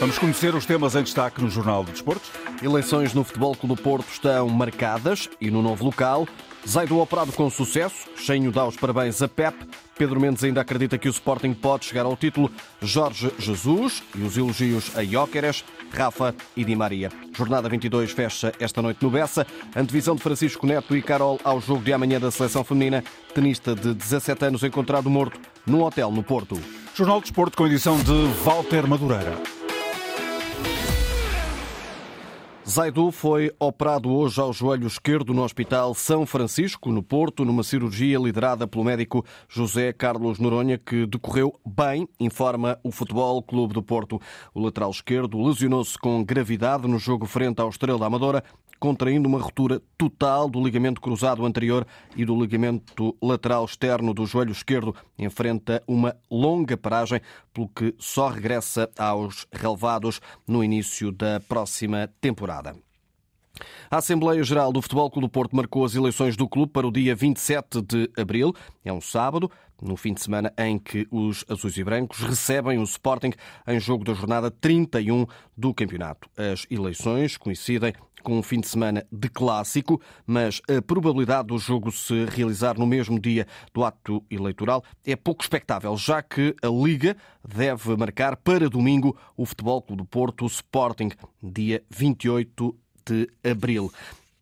Vamos conhecer os temas em destaque no Jornal do Desporto. Eleições no Futebol Clube do Porto estão marcadas e no novo local. Zaido operado com sucesso. Cheinho dá os parabéns a Pep. Pedro Mendes ainda acredita que o Sporting pode chegar ao título. Jorge Jesus e os elogios a Jóqueres, Rafa e Di Maria. Jornada 22 fecha esta noite no Bessa. Antevisão de Francisco Neto e Carol ao jogo de amanhã da seleção feminina. Tenista de 17 anos encontrado morto num hotel no Porto. Jornal do Desporto com edição de Walter Madureira. Zaidu foi operado hoje ao joelho esquerdo no Hospital São Francisco, no Porto, numa cirurgia liderada pelo médico José Carlos Noronha, que decorreu bem, informa o Futebol Clube do Porto. O lateral esquerdo lesionou-se com gravidade no jogo frente ao Estrela Amadora, contraindo uma ruptura total do ligamento cruzado anterior e do ligamento lateral externo do joelho esquerdo. Enfrenta uma longa paragem, pelo que só regressa aos relevados no início da próxima temporada. A Assembleia Geral do Futebol Clube do Porto marcou as eleições do clube para o dia 27 de abril. É um sábado, no fim de semana em que os azuis e brancos recebem o Sporting em jogo da jornada 31 do campeonato. As eleições coincidem com um fim de semana de clássico, mas a probabilidade do jogo se realizar no mesmo dia do ato eleitoral é pouco expectável, já que a Liga deve marcar para domingo o Futebol Clube do Porto, Sporting, dia 28 de abril.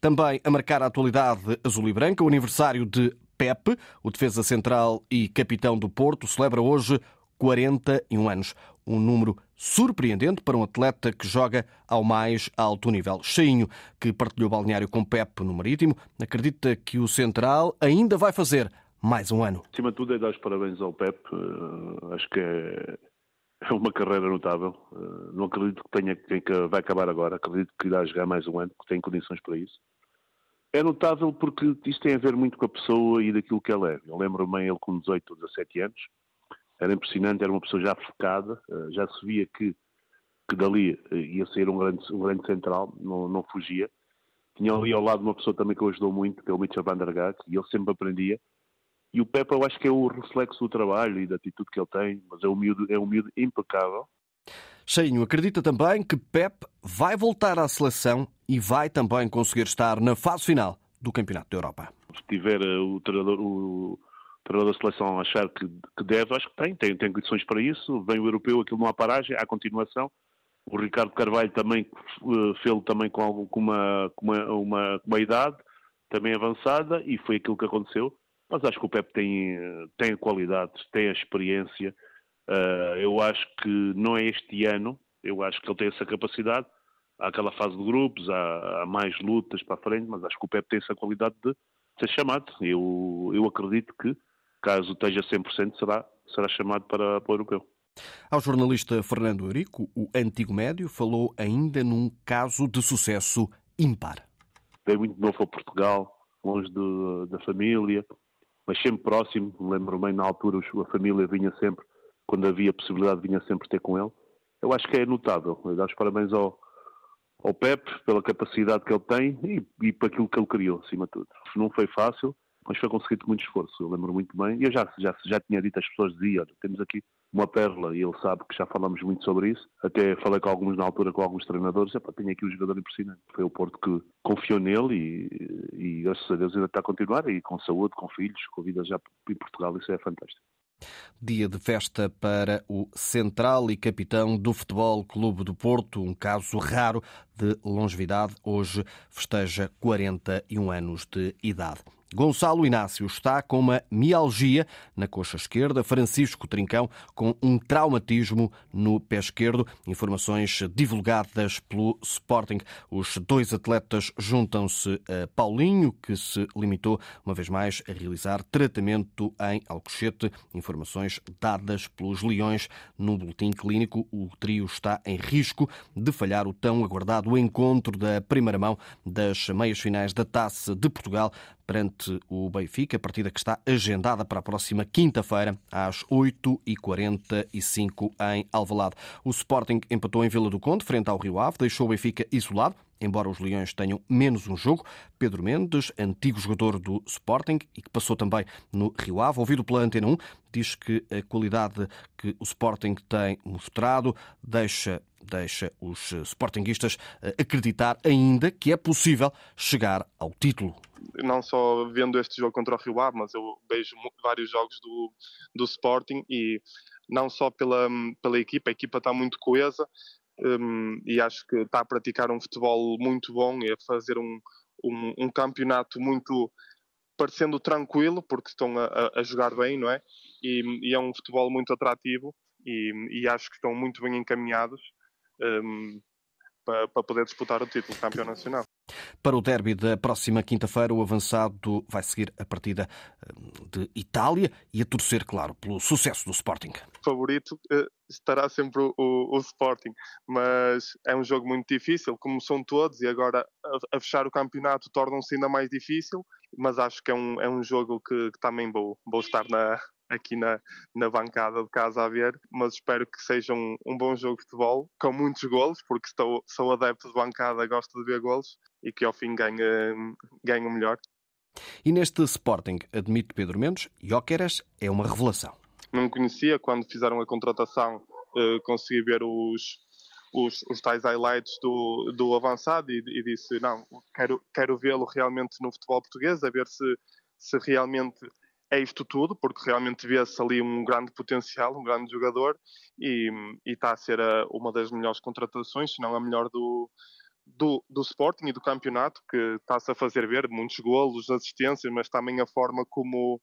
Também a marcar a atualidade azul e branca, o aniversário de Pepe, o defesa central e capitão do Porto, celebra hoje 41 anos. Um número surpreendente para um atleta que joga ao mais alto nível. Cheinho, que partilhou balneário com Pepe no Marítimo, acredita que o central ainda vai fazer mais um ano. Acima de tudo é dar os parabéns ao Pepe. Uh, acho que é, é uma carreira notável. Uh, não acredito que tenha que vai acabar agora. Acredito que irá jogar mais um ano, que tem condições para isso. É notável porque isto tem a ver muito com a pessoa e daquilo que ele é. Eu lembro-me ele com 18 ou 17 anos, era impressionante, era uma pessoa já focada, eh, já se via que, que dali eh, ia sair um grande, um grande central, não, não fugia. Tinha ali ao lado uma pessoa também que o ajudou muito, que é o Mitchell van der Gaag, e ele sempre aprendia. E o Pepe eu acho que é o reflexo do trabalho e da atitude que ele tem, mas é um miúdo, é um miúdo impecável. Cheinho acredita também que Pep vai voltar à seleção e vai também conseguir estar na fase final do Campeonato da Europa. Se tiver eh, o treinador, o, treinador da seleção achar que, que, deve, acho que tem, tem, tem condições para isso. Vem o europeu, aquilo não há paragem, há continuação. O Ricardo Carvalho também uh, fez também com, com, uma, com uma, uma, uma, idade também avançada e foi aquilo que aconteceu. Mas acho que o Pepe tem, tem qualidades, tem a experiência. Uh, eu acho que não é este ano, eu acho que ele tem essa capacidade. Há aquela fase de grupos, há, há mais lutas para a frente, mas acho que o Pepe tem essa qualidade de ser chamado. Eu, eu acredito que caso esteja 100%, será, será chamado para, para o europeu. Ao jornalista Fernando Eurico, o antigo médio falou ainda num caso de sucesso ímpar. Veio muito novo a Portugal, longe de, da família, mas sempre próximo. Lembro bem, na altura, a família vinha sempre, quando havia possibilidade, vinha sempre ter com ele. Eu acho que é notável. Dar os parabéns ao, ao Pep pela capacidade que ele tem e, e para aquilo que ele criou, acima de tudo. Não foi fácil, mas foi conseguido com muito esforço, eu lembro muito bem. E eu já, já, já tinha dito, as pessoas diziam, olha, temos aqui uma pérola, e ele sabe que já falamos muito sobre isso. Até falei com alguns na altura, com alguns treinadores, epá, tenho aqui um jogador impressionante. Foi o Porto que confiou nele e, e graças a Deus ainda está a continuar, e com saúde, com filhos, com vida já em Portugal, isso é fantástico. Dia de festa para o central e capitão do Futebol Clube do Porto, um caso raro de longevidade. Hoje festeja 41 anos de idade. Gonçalo Inácio está com uma mialgia na coxa esquerda, Francisco Trincão com um traumatismo no pé esquerdo. Informações divulgadas pelo Sporting. Os dois atletas juntam-se a Paulinho, que se limitou uma vez mais a realizar tratamento em Alcochete. Informações dadas pelos Leões no boletim clínico. O trio está em risco de falhar o tão aguardado encontro da primeira mão das meias finais da Taça de Portugal perante o Benfica, partida que está agendada para a próxima quinta-feira, às 8h45 em Alvalade. O Sporting empatou em Vila do Conde, frente ao Rio Ave, deixou o Benfica isolado, embora os Leões tenham menos um jogo. Pedro Mendes, antigo jogador do Sporting e que passou também no Rio Ave, ouvido pela Antena 1, diz que a qualidade que o Sporting tem mostrado deixa deixa os sportinguistas acreditar ainda que é possível chegar ao título. Não só vendo este jogo contra o Rio Ave, mas eu vejo vários jogos do, do Sporting e não só pela, pela equipa, a equipa está muito coesa um, e acho que está a praticar um futebol muito bom e a fazer um, um, um campeonato muito parecendo tranquilo, porque estão a, a jogar bem, não é? E, e, é um futebol muito atrativo e, e acho que estão muito bem encaminhados um, para, para poder disputar o título de campeão nacional. Para o derby da próxima quinta-feira, o avançado vai seguir a partida hum, de Itália e a torcer, claro, pelo sucesso do Sporting. Favorito eh, estará sempre o, o, Sporting, mas é um jogo muito difícil, como são todos, e agora a, a fechar o campeonato tornam-se ainda mais difícil, mas acho que é um, é um jogo que, que também vou, vou estar na, aqui na, na bancada de casa a ver, mas espero que seja um, um bom jogo de futebol, com muitos golos, porque estou, sou adepto de bancada, gosto de ver golos, e que ao fim ganhe, ganhe o melhor. E neste Sporting, admite Pedro Mendes, Jóqueras é uma revelação. Não conhecia, quando fizeram a contratação, eh, consegui ver os, os, os tais highlights do, do avançado e, e disse, não, quero, quero vê-lo realmente no futebol português, a ver se, se realmente é isto tudo, porque realmente vê-se ali um grande potencial, um grande jogador e, está a ser a, uma das melhores contratações, se não a melhor do, do, do Sporting e do campeonato, que está-se a fazer ver muitos golos, assistências, mas também a forma como,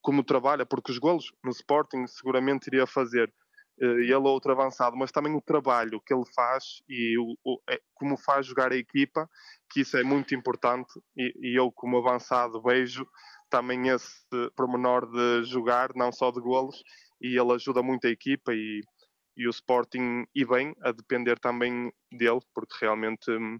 como trabalha, porque os golos no Sporting seguramente iria fazer eh, ele ou outro avançado, mas também o trabalho que ele faz e o, o, é, como faz jogar a equipa, que isso é muito importante e, e eu como avançado vejo também esse pormenor de jogar, não só de golos, e ele ajuda muito a equipa e, e o Sporting, e bem, a depender também dele, porque realmente hum,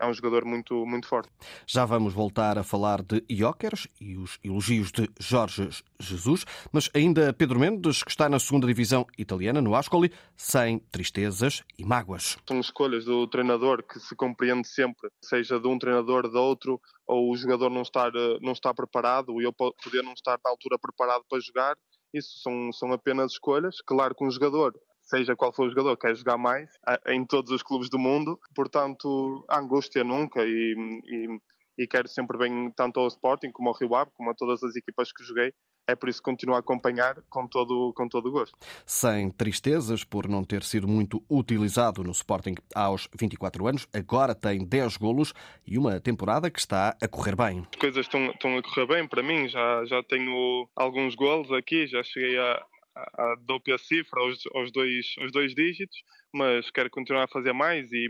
é um jogador muito, muito forte. Já vamos voltar a falar de Jóqueres e os elogios de Jorge Jesus, mas ainda Pedro Mendes, que está na segunda divisão italiana, no Ascoli, sem tristezas e mágoas. São escolhas do treinador que se compreende sempre, seja de um treinador, de outro, ou o jogador não estar, eh, não estar preparado, e eu poder não estar na altura preparado para jogar. Isso são, são apenas escolhas. Claro que um jogador seja qual for o jogador, quer jogar mais em todos os clubes do mundo. Portanto, a angústia nunca e, e, e quero sempre bem tanto ao Sporting como ao Rio Ave, como a todas as equipas que joguei. É por isso que continuo a acompanhar com todo, com todo o gosto. Sem tristezas por não ter sido muito utilizado no Sporting aos 24 anos, agora tem 10 golos e uma temporada que está a correr bem. As coisas estão, estão a correr bem para mim, já, já tenho alguns golos aqui, já cheguei a, a, a cifra aos, aos, dois, aos dois dígitos, mas quero continuar a fazer mais e,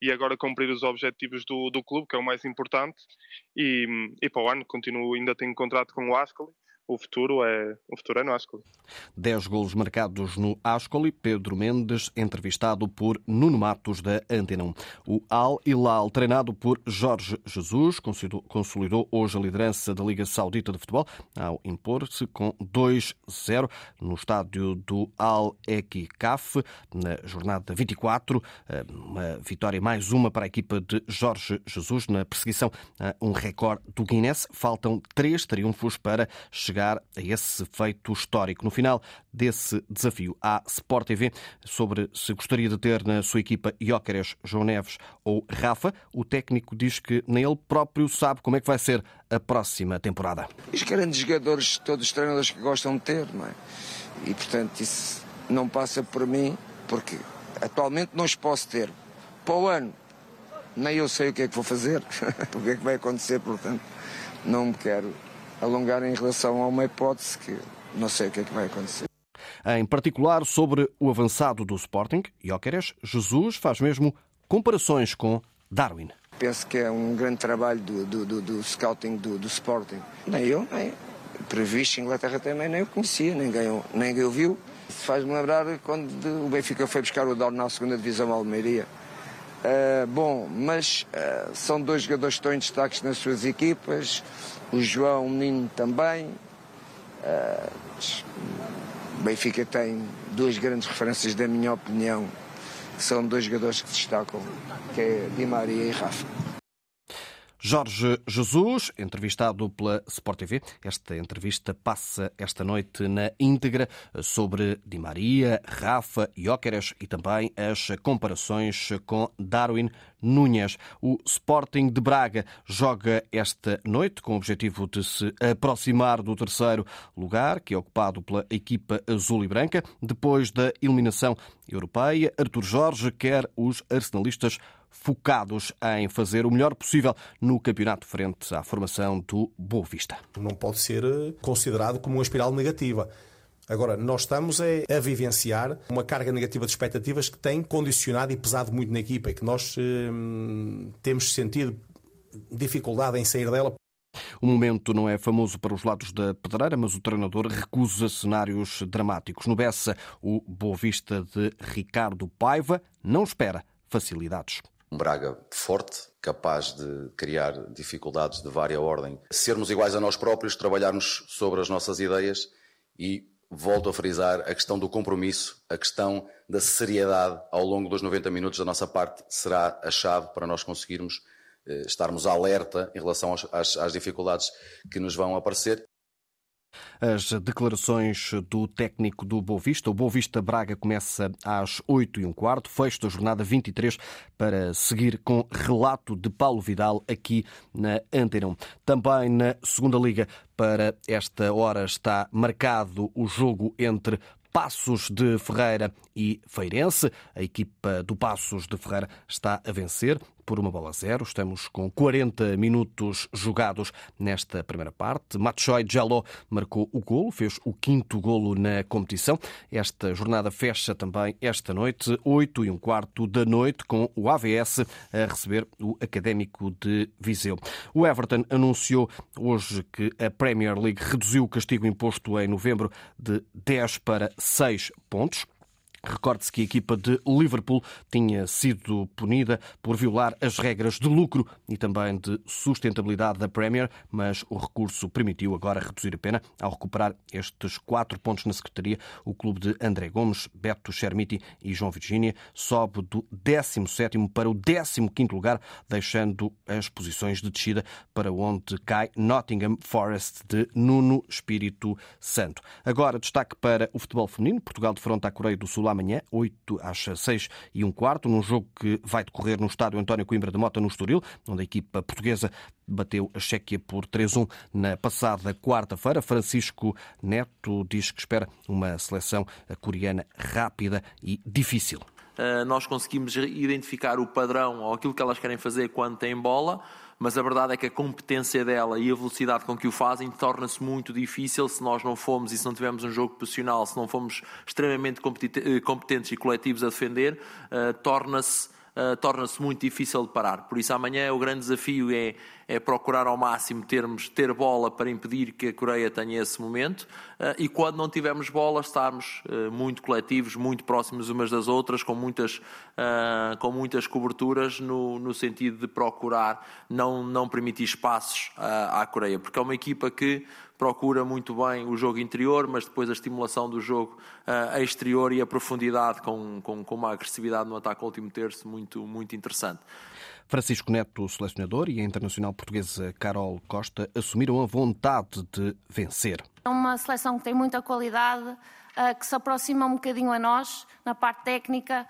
e agora cumprir os objetivos do, do clube, que é o mais importante. E, e para o ano continuo, ainda tenho contrato com o Ascoli o futuro é, o futuro é no Ascoli. 10 golos marcados no Ascoli. Pedro Mendes, entrevistado por Nuno Matos, da Antena 1. O Al Hilal, treinado por Jorge Jesus, consolidou hoje a liderança da Liga Saudita de Futebol ao impor-se com 2-0 no estádio do Al Eqicaf na jornada 24. Eh, uma vitória mais uma para a equipa de Jorge Jesus na perseguição a um recorde do Guinness. Faltam três triunfos para chegar chegar a esse feito histórico. No final desse desafio à Sport TV, sobre se gostaria de ter na sua equipa Jóqueres, João Neves ou Rafa, o técnico diz que nem ele próprio sabe como é que vai ser a próxima temporada. Os grandes jogadores, todos os treinadores que gostam de ter, não é? E portanto isso não passa por mim, porque atualmente não os posso ter. Para o ano, nem eu sei o que é que vou fazer, o que é que vai acontecer, portanto, não me quero alongar em relação a uma hipótese que não sei o que é que vai acontecer. Em particular sobre o avançado do Sporting, Jóqueres, Jesus faz mesmo comparações com Darwin. Penso que é um grande trabalho do, do, do, do scouting do, do, Sporting. Nem eu, nem previsto Inglaterra também nem eu conhecia, ninguém, ninguém o viu. Faz-me lembrar quando o Benfica foi buscar o Dorn na segunda divisão Almeria. Uh, bom, mas uh, são dois jogadores que estão em destaques nas suas equipas o João Menino também. Uh, o Benfica tem duas grandes referências, da minha opinião, são dois jogadores que destacam, que é Di Maria e Rafa. Jorge Jesus, entrevistado pela Sport TV. Esta entrevista passa esta noite na íntegra sobre Di Maria, Rafa, Jóqueres e também as comparações com Darwin Núñez. O Sporting de Braga joga esta noite com o objetivo de se aproximar do terceiro lugar, que é ocupado pela equipa azul e branca. Depois da eliminação europeia, Artur Jorge quer os arsenalistas focados em fazer o melhor possível no campeonato frente à formação do Boa Vista. Não pode ser eh, considerado como uma espiral negativa. Agora, nós estamos a, vivenciar uma carga negativa de expectativas que tem condicionado e pesado muito na equipa e que nós hum, temos sentido dificuldade em sair dela. O momento não é famoso para os lados da pedreira, mas o treinador recusa cenários dramáticos. No Bessa, o Boa Vista de Ricardo Paiva não espera facilidades um Braga forte, capaz de criar dificuldades de vária ordem, sermos iguais a nós próprios, trabalharmos sobre as nossas ideias e volto a frisar a questão do compromisso, a questão da seriedade ao longo dos 90 minutos da nossa parte será a chave para nós conseguirmos eh, estarmos alerta em relação às, às dificuldades que nos vão aparecer as declarações do técnico do Boavista. O Boavista Braga começa às 8 e um quarto, fecho da jornada 23 para seguir com relato de Paulo Vidal aqui na Antena Também na segunda liga para esta hora está marcado o jogo entre Passos de Ferreira e Feirense. A equipa do Passos de Ferreira está a vencer por uma bola a zero. Estamos com 40 minutos jogados nesta primeira parte. Matsoi Jaló marcou o golo, fez o quinto golo na competição. Esta jornada fecha também esta noite, 8 e um quarto da noite, com o AVS a receber o Académico de Viseu. O Everton anunciou hoje que a Premier League reduziu o castigo imposto em novembro de 10 para 6 pontos. Recorde-se que a equipa de Liverpool tinha sido punida por violar as regras de lucro e também de sustentabilidade da Premier, mas o recurso permitiu agora reduzir a pena ao recuperar estes quatro pontos na Secretaria. O clube de André Gomes, Beto Chermiti e João Virgínia sobe do 17 para o 15 lugar, deixando as posições de descida para onde cai Nottingham Forest de Nuno Espírito Santo. Agora destaque para o futebol feminino. Portugal defronta a Coreia do Sul amanhã, 8 às 6 e um quarto, num jogo que vai decorrer no estádio António Coimbra de Mota, no Estoril, onde a equipa portuguesa bateu a Chequia por 3-1 na passada quarta-feira. Francisco Neto diz que espera uma seleção coreana rápida e difícil. Uh, nós conseguimos identificar o padrão ou aquilo que elas querem fazer quando têm bola mas a verdade é que a competência dela e a velocidade com que o fazem torna-se muito difícil se nós não formos e se não tivermos um jogo profissional, se não formos extremamente eh, competentes e coletivos a defender, uh, torna-se uh, torna-se muito difícil de parar. Por isso, amanhã o grande desafio é, é procurar ao máximo termos, ter bola para impedir que a Coreia tenha esse momento e quando não tivermos bola, estarmos uh, muito coletivos, muito próximos umas das outras, com muitas, com muitas coberturas, no, no sentido de procurar não, não permitir espaços à Coreia, porque é uma equipa que procura muito bem o jogo interior, mas depois a estimulação do jogo uh, exterior e a profundidade com, com, com, uma agressividade no ataque ao último terço muito, muito interessante. Francisco Neto, selecionador, e a internacional portuguesa Carol Costa assumiram a vontade de vencer. É uma seleção que tem muita qualidade, uh, que se aproxima um bocadinho a nós na parte técnica.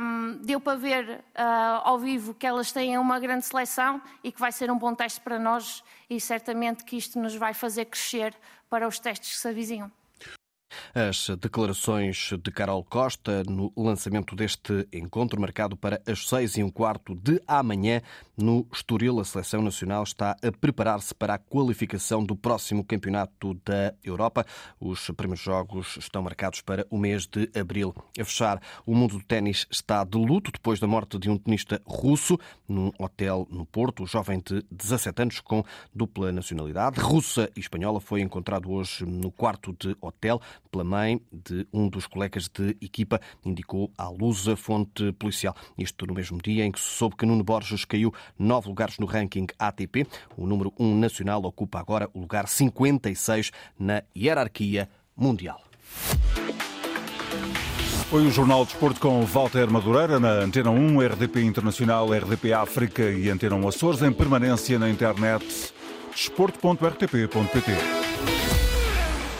Um, deu para ver uh, ao vivo que elas têm uma grande seleção e que vai ser um bom teste para nós e certamente que isto nos vai fazer crescer para os testes que se avizinham. As declarações de Carol Costa no lançamento deste encontro, marcado para as seis e um quarto de amanhã, no Estoril. A Seleção Nacional está a preparar-se para a qualificação do próximo Campeonato da Europa. Os primeiros jogos estão marcados para o mês de abril. A fechar, o mundo do ténis está de luto depois da morte de um tenista russo num hotel no Porto. O jovem de 17 anos com dupla nacionalidade, russa e espanhola, foi encontrado hoje no quarto de hotel pela mãe de um dos colegas de equipa, indicou à Lusa fonte policial. Isto no mesmo dia em que se soube que Nuno Borges caiu nove lugares no ranking ATP. O número 1 um nacional ocupa agora o lugar 56 na hierarquia mundial. Foi o Jornal de Desporto com Walter Madureira na Antena 1, RDP Internacional, RDP África e Antena 1 Açores em permanência na internet desporto.rtp.pt.